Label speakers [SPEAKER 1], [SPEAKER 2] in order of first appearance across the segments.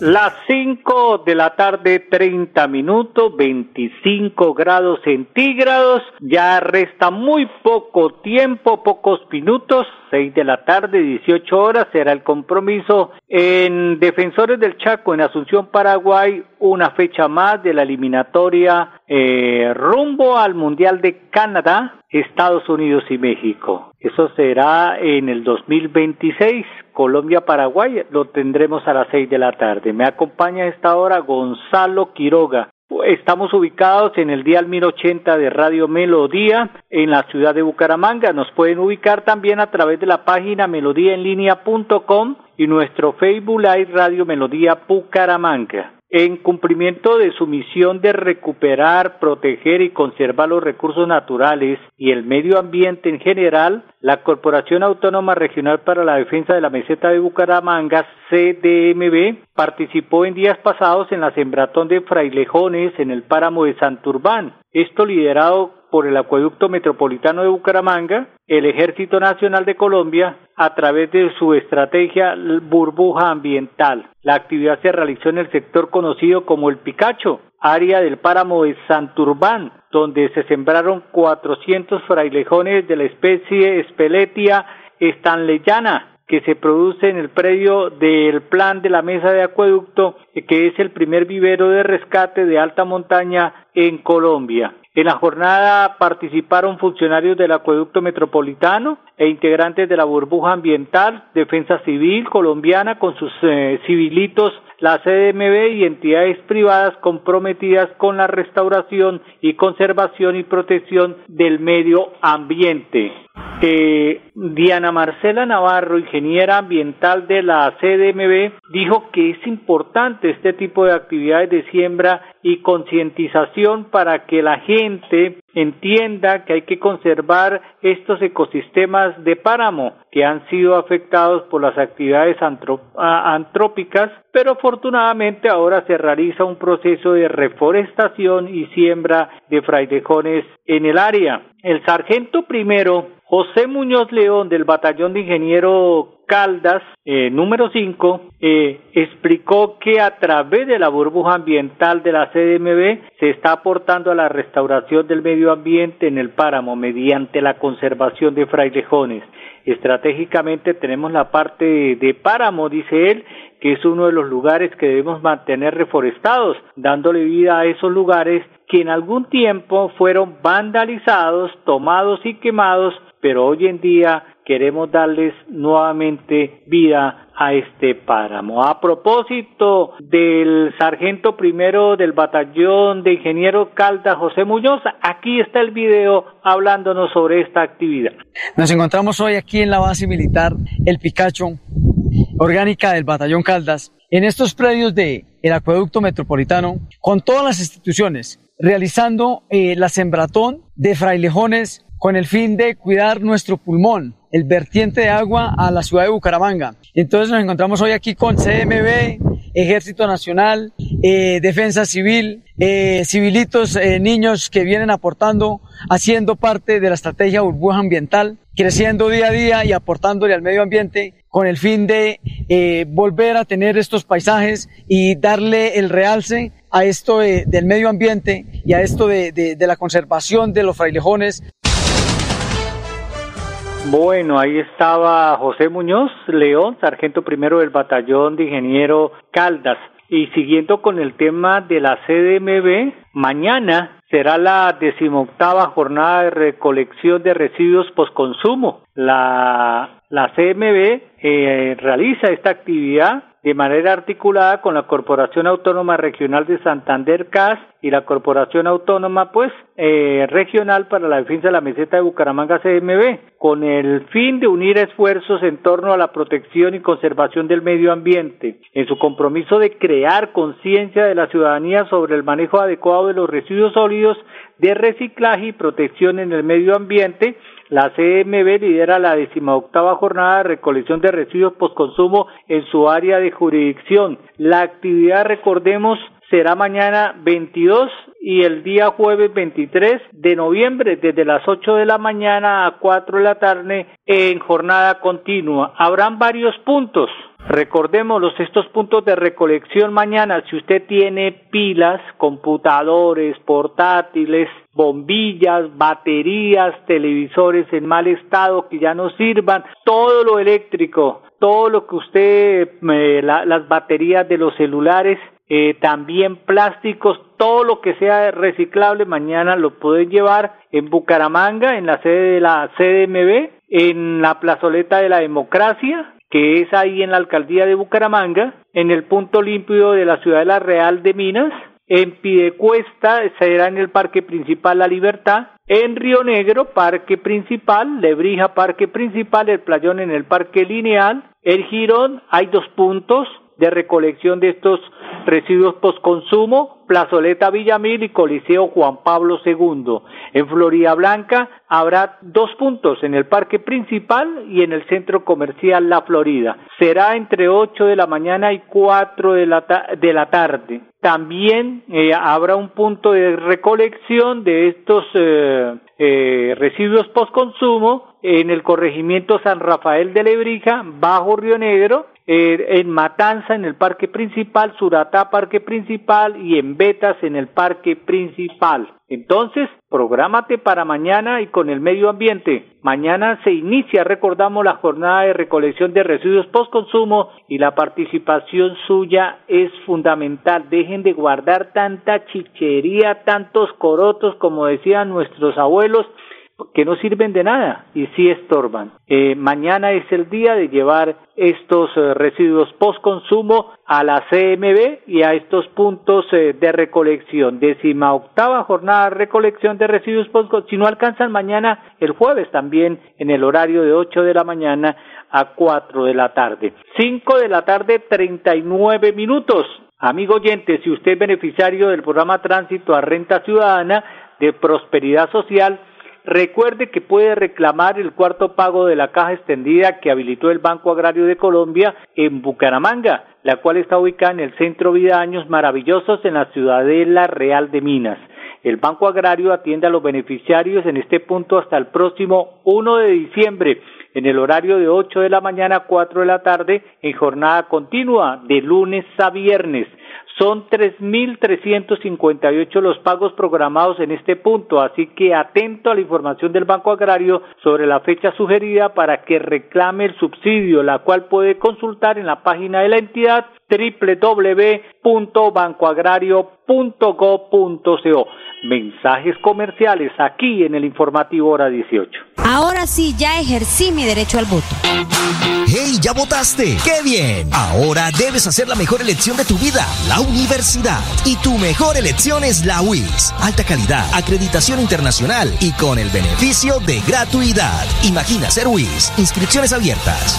[SPEAKER 1] Las 5 de la tarde, 30 minutos, 25 grados centígrados. Ya resta muy poco tiempo, pocos minutos. 6 de la tarde, 18 horas, será el compromiso en Defensores del Chaco, en Asunción, Paraguay, una fecha más de la eliminatoria eh, rumbo al Mundial de Canadá, Estados Unidos y México. Eso será en el 2026. Colombia-Paraguay lo tendremos a las seis de la tarde. Me acompaña a esta hora Gonzalo Quiroga. Estamos ubicados en el día 1080 de Radio Melodía en la ciudad de Bucaramanga. Nos pueden ubicar también a través de la página melodíaenlínea.com y nuestro Facebook Live Radio Melodía Bucaramanga en cumplimiento de su misión de recuperar, proteger y conservar los recursos naturales y el medio ambiente en general, la Corporación Autónoma Regional para la Defensa de la Meseta de Bucaramanga, CDMB, participó en días pasados en la sembratón de frailejones en el páramo de Santurbán. Esto liderado por el Acueducto Metropolitano de Bucaramanga, el Ejército Nacional de Colombia, a través de su estrategia burbuja ambiental. La actividad se realizó en el sector conocido como el Picacho, área del páramo de Santurbán, donde se sembraron 400 frailejones de la especie Speletia stanleyana, que se produce en el predio del plan de la mesa de acueducto, que es el primer vivero de rescate de alta montaña en Colombia. En la jornada participaron funcionarios del acueducto metropolitano e integrantes de la burbuja ambiental, defensa civil colombiana con sus eh, civilitos, la CDMB y entidades privadas comprometidas con la restauración y conservación y protección del medio ambiente. Eh, Diana Marcela Navarro, ingeniera ambiental de la CDMB, dijo que es importante este tipo de actividades de siembra y concientización para que la gente entienda que hay que conservar estos ecosistemas de páramo que han sido afectados por las actividades antrópicas, pero afortunadamente ahora se realiza un proceso de reforestación y siembra de frailejones en el área. El sargento primero José Muñoz León del Batallón de Ingeniero Caldas, eh, número 5, eh, explicó que a través de la burbuja ambiental de la CDMB se está aportando a la restauración del medio ambiente en el páramo mediante la conservación de frailejones. Estratégicamente tenemos la parte de páramo, dice él, que es uno de los lugares que debemos mantener reforestados, dándole vida a esos lugares que en algún tiempo fueron vandalizados, tomados y quemados, pero hoy en día queremos darles nuevamente vida a este páramo. A propósito del sargento primero del batallón de ingeniero Calda José Muñoz, aquí está el video hablándonos sobre esta actividad.
[SPEAKER 2] Nos encontramos hoy aquí en la base militar El Picacho, orgánica del batallón Caldas, en estos predios de el acueducto metropolitano, con todas las instituciones, realizando eh, la sembratón de frailejones con el fin de cuidar nuestro pulmón, el vertiente de agua a la ciudad de Bucaramanga. Entonces nos encontramos hoy aquí con CMB, Ejército Nacional, eh, Defensa Civil, eh, civilitos, eh, niños que vienen aportando, haciendo parte de la estrategia burbuja ambiental, creciendo día a día y aportándole al medio ambiente con el fin de volver a tener estos paisajes y darle el realce a esto del medio ambiente y a esto de, de la conservación de los frailejones.
[SPEAKER 1] Bueno, ahí estaba José Muñoz León, sargento primero del batallón de ingeniero Caldas. Y siguiendo con el tema de la CDMB, mañana será la decimoctava jornada de recolección de residuos postconsumo. La, la CMB eh, realiza esta actividad de manera articulada con la Corporación Autónoma Regional de Santander CAS y la Corporación Autónoma pues eh, Regional para la Defensa de la Meseta de Bucaramanga CMB con el fin de unir esfuerzos en torno a la protección y conservación del medio ambiente en su compromiso de crear conciencia de la ciudadanía sobre el manejo adecuado de los residuos sólidos de reciclaje y protección en el medio ambiente la CMB lidera la decimoctava jornada de recolección de residuos postconsumo en su área de jurisdicción. La actividad, recordemos, será mañana 22 y el día jueves 23 de noviembre desde las 8 de la mañana a 4 de la tarde en jornada continua. Habrán varios puntos. Recordémoslos estos puntos de recolección mañana. Si usted tiene pilas, computadores, portátiles, bombillas, baterías, televisores en mal estado que ya no sirvan, todo lo eléctrico, todo lo que usted, eh, las baterías de los celulares, eh, también plásticos, todo lo que sea reciclable mañana lo pueden llevar en Bucaramanga, en la sede de la CDMB, en la plazoleta de la democracia, que es ahí en la alcaldía de Bucaramanga, en el punto limpio de la ciudad de la Real de Minas, en Pidecuesta será en el Parque Principal La Libertad, en Río Negro, Parque Principal, Lebrija, Parque Principal, el Playón en el Parque Lineal, el Girón, hay dos puntos, de recolección de estos residuos postconsumo, Plazoleta Villamil y Coliseo Juan Pablo II. En Florida Blanca habrá dos puntos, en el parque principal y en el centro comercial La Florida. Será entre 8 de la mañana y 4 de la, de la tarde. También eh, habrá un punto de recolección de estos eh, eh, residuos postconsumo en el corregimiento San Rafael de Lebrija, Bajo Río Negro, eh, en Matanza en el parque principal, Suratá parque principal y en Betas en el parque principal. Entonces, prográmate para mañana y con el medio ambiente. Mañana se inicia, recordamos, la jornada de recolección de residuos postconsumo y la participación suya es fundamental. Dejen de guardar tanta chichería, tantos corotos, como decían nuestros abuelos, que no sirven de nada y sí estorban. Eh, mañana es el día de llevar estos eh, residuos post consumo a la CMB y a estos puntos eh, de recolección. Décima octava jornada de recolección de residuos post Si no alcanzan mañana, el jueves también en el horario de 8 de la mañana a 4 de la tarde. 5 de la tarde, 39 minutos. Amigo oyente, si usted es beneficiario del programa Tránsito a Renta Ciudadana de Prosperidad Social, Recuerde que puede reclamar el cuarto pago de la caja extendida que habilitó el Banco Agrario de Colombia en Bucaramanga, la cual está ubicada en el Centro Vida Años Maravillosos en la Ciudadela Real de Minas. El Banco Agrario atiende a los beneficiarios en este punto hasta el próximo 1 de diciembre en el horario de 8 de la mañana a 4 de la tarde en jornada continua de lunes a viernes. Son 3.358 los pagos programados en este punto, así que atento a la información del Banco Agrario sobre la fecha sugerida para que reclame el subsidio, la cual puede consultar en la página de la entidad www.bancoagrario.go.co. Mensajes comerciales aquí en el informativo hora 18.
[SPEAKER 3] Ahora sí, ya ejercí mi derecho al voto.
[SPEAKER 4] ¡Hey, ya votaste! ¡Qué bien! Ahora debes hacer la mejor elección de tu vida, la universidad. Y tu mejor elección es la UIS. Alta calidad, acreditación internacional y con el beneficio de gratuidad. Imagina ser UIS. Inscripciones abiertas.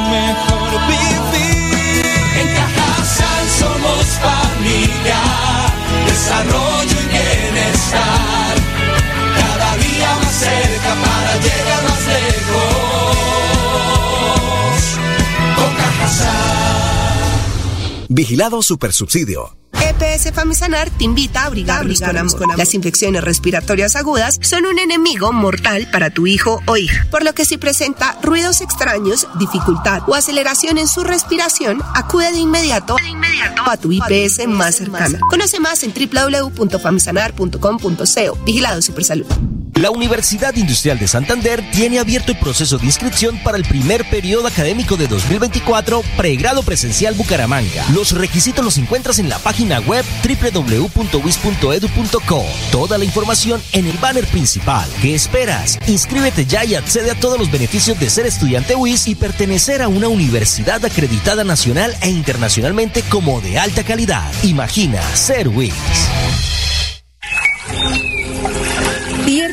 [SPEAKER 5] mejor vivir. En Cajasal somos familia, desarrollo y bienestar. Cada día más cerca para llegar más lejos. Con Cajasal.
[SPEAKER 4] Vigilado Supersubsidio.
[SPEAKER 6] IPS Famisanar te invita a abrigarnos con, amor. Las infecciones respiratorias agudas son un enemigo mortal para tu hijo o hija, por lo que si presenta ruidos extraños, dificultad o aceleración en su respiración, acude de inmediato, a tu IPS más cercana. Conoce más en www.famisanar.com.co. Vigilado Supersalud.
[SPEAKER 4] La Universidad Industrial de Santander tiene abierto el proceso de inscripción para el primer periodo académico de 2024, pregrado presencial Bucaramanga. Los requisitos los encuentras en la página web www.wis.edu.co. Toda la información en el banner principal. ¿Qué esperas? Inscríbete ya y accede a todos los beneficios de ser estudiante WIS y pertenecer a una universidad acreditada nacional e internacionalmente como de alta calidad. Imagina ser WIS.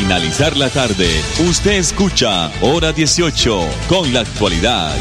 [SPEAKER 7] Finalizar la tarde, usted escucha Hora 18 con la actualidad.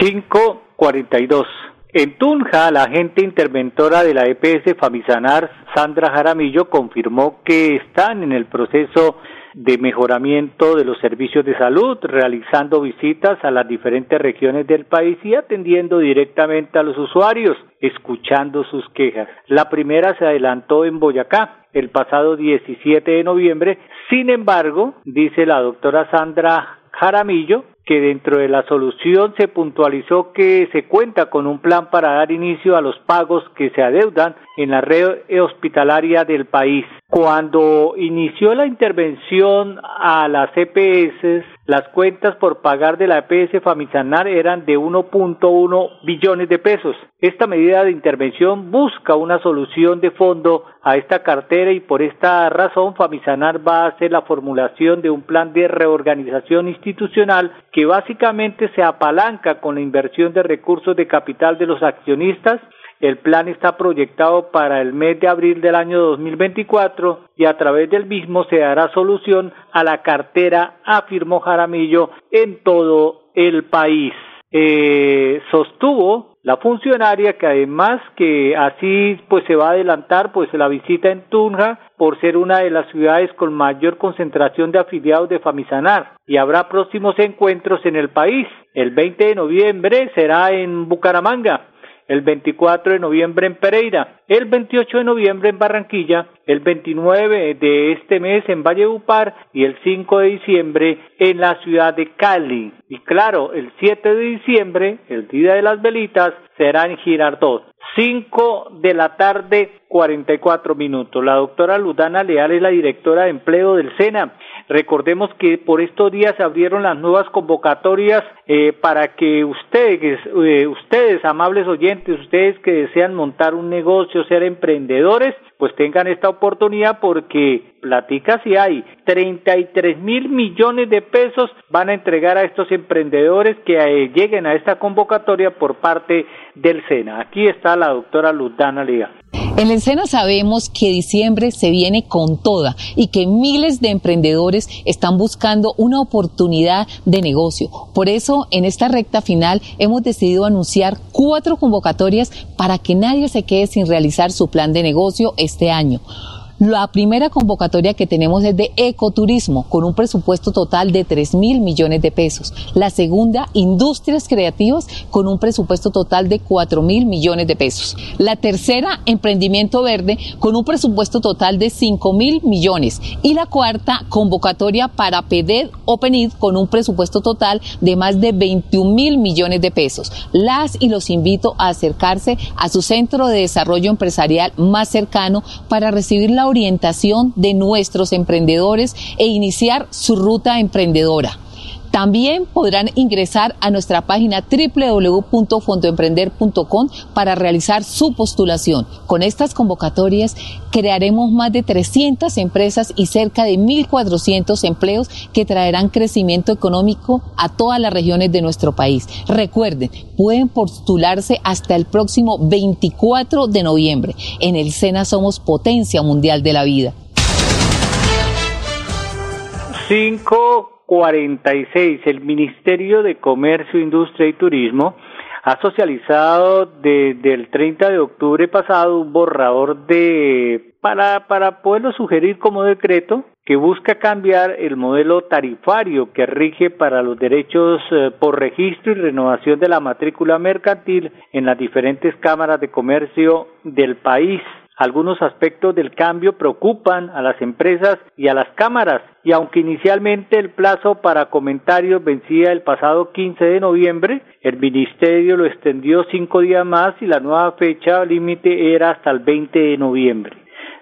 [SPEAKER 1] 542. En Tunja, la agente interventora de la EPS Famisanar, Sandra Jaramillo, confirmó que están en el proceso de mejoramiento de los servicios de salud, realizando visitas a las diferentes regiones del país y atendiendo directamente a los usuarios, escuchando sus quejas. La primera se adelantó en Boyacá el pasado 17 de noviembre. Sin embargo, dice la doctora Sandra Jaramillo, que dentro de la solución se puntualizó que se cuenta con un plan para dar inicio a los pagos que se adeudan en la red hospitalaria del país. Cuando inició la intervención a las EPS, las cuentas por pagar de la EPS Famisanar eran de 1.1 billones de pesos. Esta medida de intervención busca una solución de fondo a esta cartera y por esta razón Famisanar va a hacer la formulación de un plan de reorganización institucional que básicamente se apalanca con la inversión de recursos de capital de los accionistas el plan está proyectado para el mes de abril del año 2024 y a través del mismo se dará solución a la cartera, afirmó Jaramillo, en todo el país. Eh, sostuvo la funcionaria que además que así pues se va a adelantar pues la visita en Tunja por ser una de las ciudades con mayor concentración de afiliados de Famisanar y habrá próximos encuentros en el país. El 20 de noviembre será en Bucaramanga el 24 de noviembre en Pereira, el 28 de noviembre en Barranquilla, el 29 de este mes en Valledupar y el 5 de diciembre en la ciudad de Cali. Y claro, el 7 de diciembre, el Día de las Velitas, será en Girardot. 5 de la tarde, 44 minutos. La doctora Ludana Leal es la directora de empleo del SENA Recordemos que por estos días se abrieron las nuevas convocatorias eh, para que ustedes, eh, ustedes, amables oyentes, ustedes que desean montar un negocio, ser emprendedores, pues tengan esta oportunidad porque platica si hay 33 mil millones de pesos van a entregar a estos emprendedores que eh, lleguen a esta convocatoria por parte del SENA. Aquí está la doctora Ludana Liga.
[SPEAKER 8] En el SENA sabemos que diciembre se viene con toda y que miles de emprendedores están buscando una oportunidad de negocio. Por eso, en esta recta final, hemos decidido anunciar cuatro convocatorias para que nadie se quede sin realizar su plan de negocio este año. La primera convocatoria que tenemos es de ecoturismo, con un presupuesto total de 3 mil millones de pesos. La segunda, industrias creativas, con un presupuesto total de 4 mil millones de pesos. La tercera, emprendimiento verde, con un presupuesto total de 5 mil millones. Y la cuarta, convocatoria para PEDED o PENID, con un presupuesto total de más de 21 mil millones de pesos. Las y los invito a acercarse a su centro de desarrollo empresarial más cercano para recibir la orientación de nuestros emprendedores e iniciar su ruta emprendedora. También podrán ingresar a nuestra página www.fondoemprender.com para realizar su postulación. Con estas convocatorias crearemos más de 300 empresas y cerca de 1.400 empleos que traerán crecimiento económico a todas las regiones de nuestro país. Recuerden, pueden postularse hasta el próximo 24 de noviembre. En el SENA somos potencia mundial de la vida.
[SPEAKER 1] 546. El Ministerio de Comercio, Industria y Turismo ha socializado desde el 30 de octubre pasado un borrador de para para poderlo sugerir como decreto que busca cambiar el modelo tarifario que rige para los derechos eh, por registro y renovación de la matrícula mercantil en las diferentes cámaras de comercio del país. Algunos aspectos del cambio preocupan a las empresas y a las cámaras y aunque inicialmente el plazo para comentarios vencía el pasado 15 de noviembre, el ministerio lo extendió cinco días más y la nueva fecha límite era hasta el 20 de noviembre.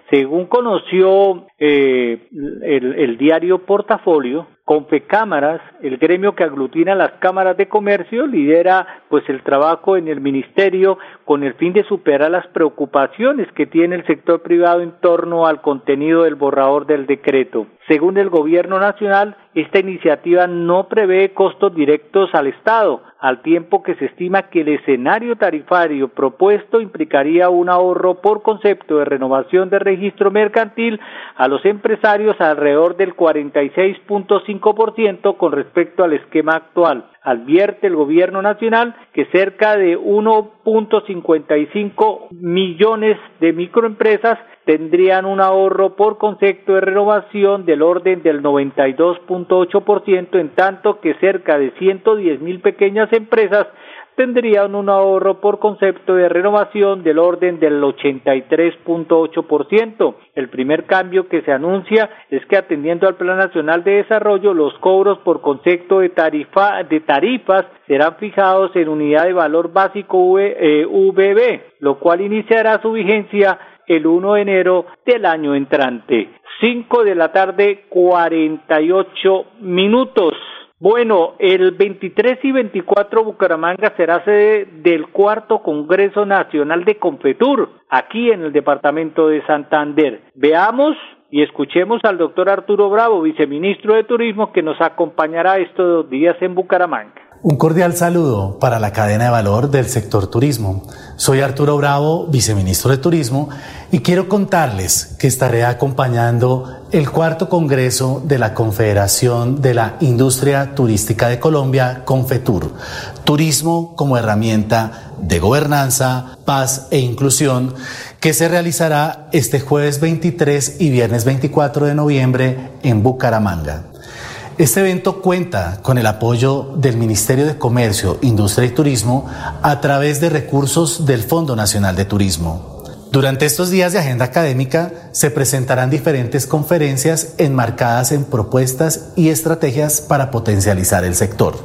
[SPEAKER 1] Según conoció eh, el, el diario Portafolio, Confecámaras, el gremio que aglutina las cámaras de comercio, lidera pues el trabajo en el ministerio con el fin de superar las preocupaciones que tiene el sector privado en torno al contenido del borrador del decreto. Según el gobierno nacional, esta iniciativa no prevé costos directos al Estado, al tiempo que se estima que el escenario tarifario propuesto implicaría un ahorro por concepto de renovación de registro mercantil a los empresarios alrededor del 46.5% con respecto al esquema actual. Advierte el gobierno nacional que cerca de 1.55 millones de microempresas tendrían un ahorro por concepto de renovación del orden del 92.8%, en tanto que cerca de 110 mil pequeñas empresas tendrían un ahorro por concepto de renovación del orden del 83.8%. El primer cambio que se anuncia es que atendiendo al Plan Nacional de Desarrollo, los cobros por concepto de, tarifa, de tarifas serán fijados en unidad de valor básico VB, eh, lo cual iniciará su vigencia el 1 de enero del año entrante. 5 de la tarde, 48 minutos. Bueno, el 23 y 24 Bucaramanga será sede del cuarto Congreso Nacional de Confetur, aquí en el departamento de Santander. Veamos y escuchemos al doctor Arturo Bravo, viceministro de Turismo, que nos acompañará estos dos días en Bucaramanga.
[SPEAKER 9] Un cordial saludo para la cadena de valor del sector turismo. Soy Arturo Bravo, viceministro de Turismo, y quiero contarles que estaré acompañando el cuarto Congreso de la Confederación de la Industria Turística de Colombia, Confetur, Turismo como herramienta de gobernanza, paz e inclusión, que se realizará este jueves 23 y viernes 24 de noviembre en Bucaramanga. Este evento cuenta con el apoyo del Ministerio de Comercio, Industria y Turismo a través de recursos del Fondo Nacional de Turismo. Durante estos días de agenda académica se presentarán diferentes conferencias enmarcadas en propuestas y estrategias para potencializar el sector.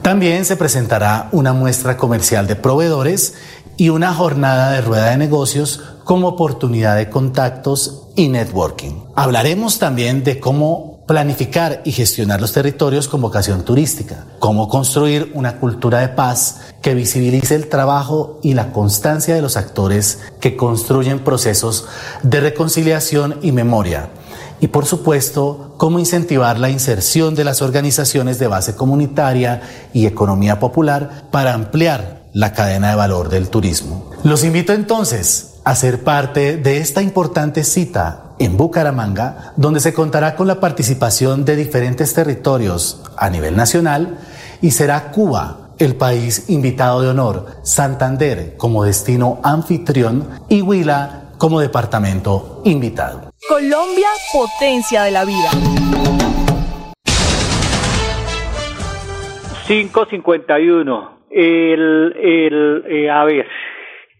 [SPEAKER 9] También se presentará una muestra comercial de proveedores y una jornada de rueda de negocios como oportunidad de contactos y networking. Hablaremos también de cómo planificar y gestionar los territorios con vocación turística, cómo construir una cultura de paz que visibilice el trabajo y la constancia de los actores que construyen procesos de reconciliación y memoria, y por supuesto, cómo incentivar la inserción de las organizaciones de base comunitaria y economía popular para ampliar la cadena de valor del turismo. Los invito entonces a ser parte de esta importante cita en Bucaramanga, donde se contará con la participación de diferentes territorios a nivel nacional y será Cuba el país invitado de honor, Santander como destino anfitrión y Huila como departamento invitado.
[SPEAKER 10] Colombia, potencia de la vida.
[SPEAKER 1] 551. El, el, eh, a ver,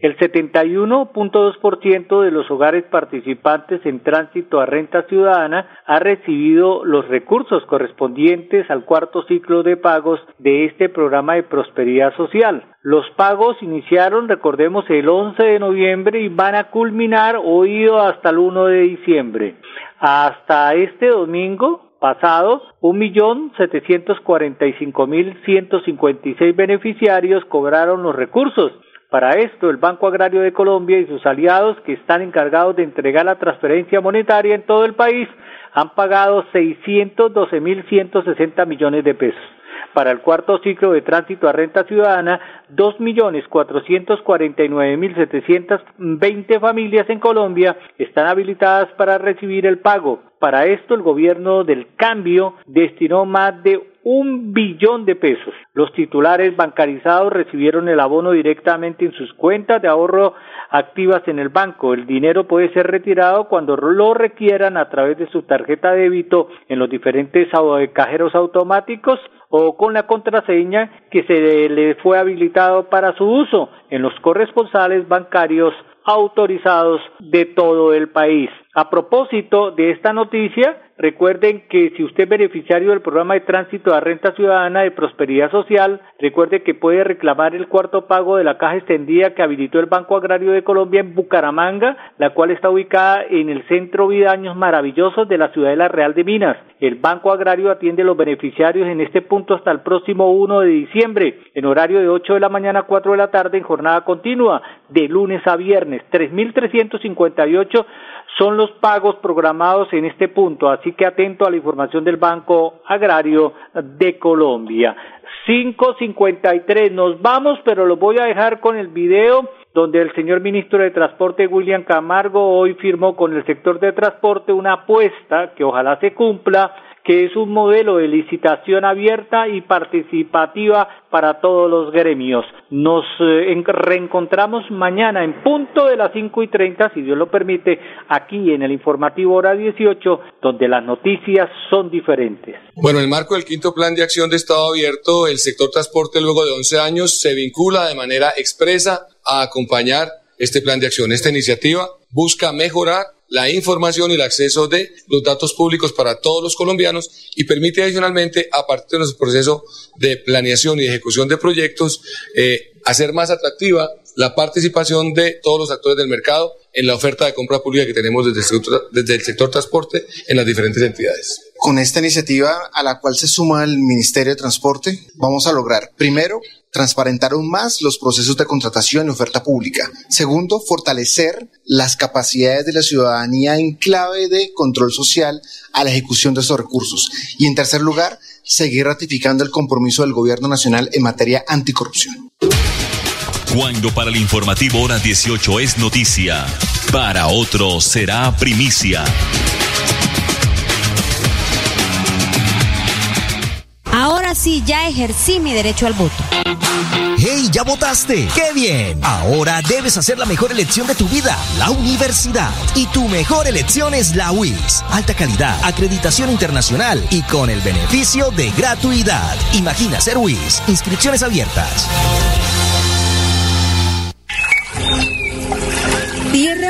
[SPEAKER 1] el 71.2% de los hogares participantes en tránsito a renta ciudadana ha recibido los recursos correspondientes al cuarto ciclo de pagos de este programa de prosperidad social. Los pagos iniciaron, recordemos, el 11 de noviembre y van a culminar hoy hasta el 1 de diciembre. Hasta este domingo pasado, 1.745.156 beneficiarios cobraron los recursos. Para esto, el Banco Agrario de Colombia y sus aliados, que están encargados de entregar la transferencia monetaria en todo el país, han pagado 612.160 millones de pesos. Para el cuarto ciclo de tránsito a renta ciudadana, 2.449.720 familias en Colombia están habilitadas para recibir el pago. Para esto, el gobierno del cambio destinó más de un billón de pesos. Los titulares bancarizados recibieron el abono directamente en sus cuentas de ahorro activas en el banco. El dinero puede ser retirado cuando lo requieran a través de su tarjeta de débito en los diferentes cajeros automáticos o con la contraseña que se le fue habilitado para su uso en los corresponsales bancarios autorizados de todo el país. A propósito de esta noticia, recuerden que si usted es beneficiario del programa de tránsito a renta ciudadana de prosperidad social, recuerde que puede reclamar el cuarto pago de la caja extendida que habilitó el Banco Agrario de Colombia en Bucaramanga, la cual está ubicada en el centro Vidaños maravillosos de la Ciudadela Real de Minas. El Banco Agrario atiende a los beneficiarios en este punto hasta el próximo 1 de diciembre, en horario de 8 de la mañana a 4 de la tarde en jornada continua, de lunes a viernes. 3.358 son los pagos programados en este punto, así que atento a la información del Banco Agrario de Colombia. 553, nos vamos, pero lo voy a dejar con el video donde el señor ministro de Transporte William Camargo hoy firmó con el sector de transporte una apuesta que ojalá se cumpla que es un modelo de licitación abierta y participativa para todos los gremios. Nos eh, reencontramos mañana en punto de las cinco y treinta, si Dios lo permite, aquí en el informativo hora 18, donde las noticias son diferentes.
[SPEAKER 11] Bueno, en el marco del quinto plan de acción de Estado abierto, el sector transporte luego de 11 años se vincula de manera expresa a acompañar este plan de acción. Esta iniciativa busca mejorar la información y el acceso de los datos públicos para todos los colombianos y permite adicionalmente, a partir de nuestro proceso de planeación y ejecución de proyectos, eh, hacer más atractiva la participación de todos los actores del mercado en la oferta de compra pública que tenemos desde el sector, transporte en las diferentes entidades.
[SPEAKER 12] Con esta iniciativa a la cual se suma el Ministerio de Transporte, vamos a lograr, primero, transparentar aún más los procesos de contratación y oferta pública. Segundo, fortalecer las capacidades de la ciudadanía en clave de control social a la ejecución de estos recursos. Y en tercer lugar, seguir ratificando el compromiso del Gobierno Nacional en materia anticorrupción.
[SPEAKER 7] Cuando para el informativo hora 18 es noticia, para otro será primicia.
[SPEAKER 3] Ahora sí, ya ejercí mi derecho al voto.
[SPEAKER 4] ¡Hey, ya votaste! ¡Qué bien! Ahora debes hacer la mejor elección de tu vida, la universidad. Y tu mejor elección es la UIS. Alta calidad, acreditación internacional y con el beneficio de gratuidad. Imagina ser UIS. Inscripciones abiertas.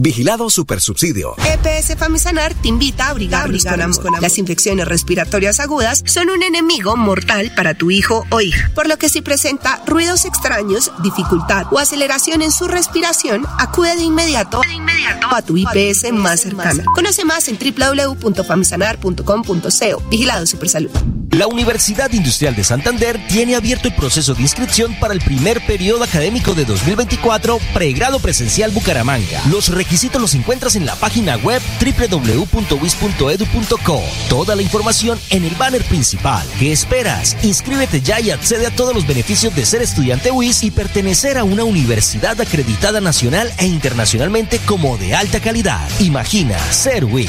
[SPEAKER 4] Vigilado Supersubsidio.
[SPEAKER 6] EPS Famisanar te invita a abrigarnos con amor. Las infecciones respiratorias agudas son un enemigo mortal para tu hijo o hija, por lo que si presenta ruidos extraños, dificultad o aceleración en su respiración, acude de inmediato, a tu IPS más cercana. Conoce más en www.famisanar.com.co. Vigilado Supersalud.
[SPEAKER 4] La Universidad Industrial de Santander tiene abierto el proceso de inscripción para el primer periodo académico de 2024, pregrado presencial Bucaramanga. Los requisitos requisitos los encuentras en la página web www.wis.edu.co. Toda la información en el banner principal. ¿Qué esperas? Inscríbete ya y accede a todos los beneficios de ser estudiante WIS y pertenecer a una universidad acreditada nacional e internacionalmente como de alta calidad. Imagina ser WIS.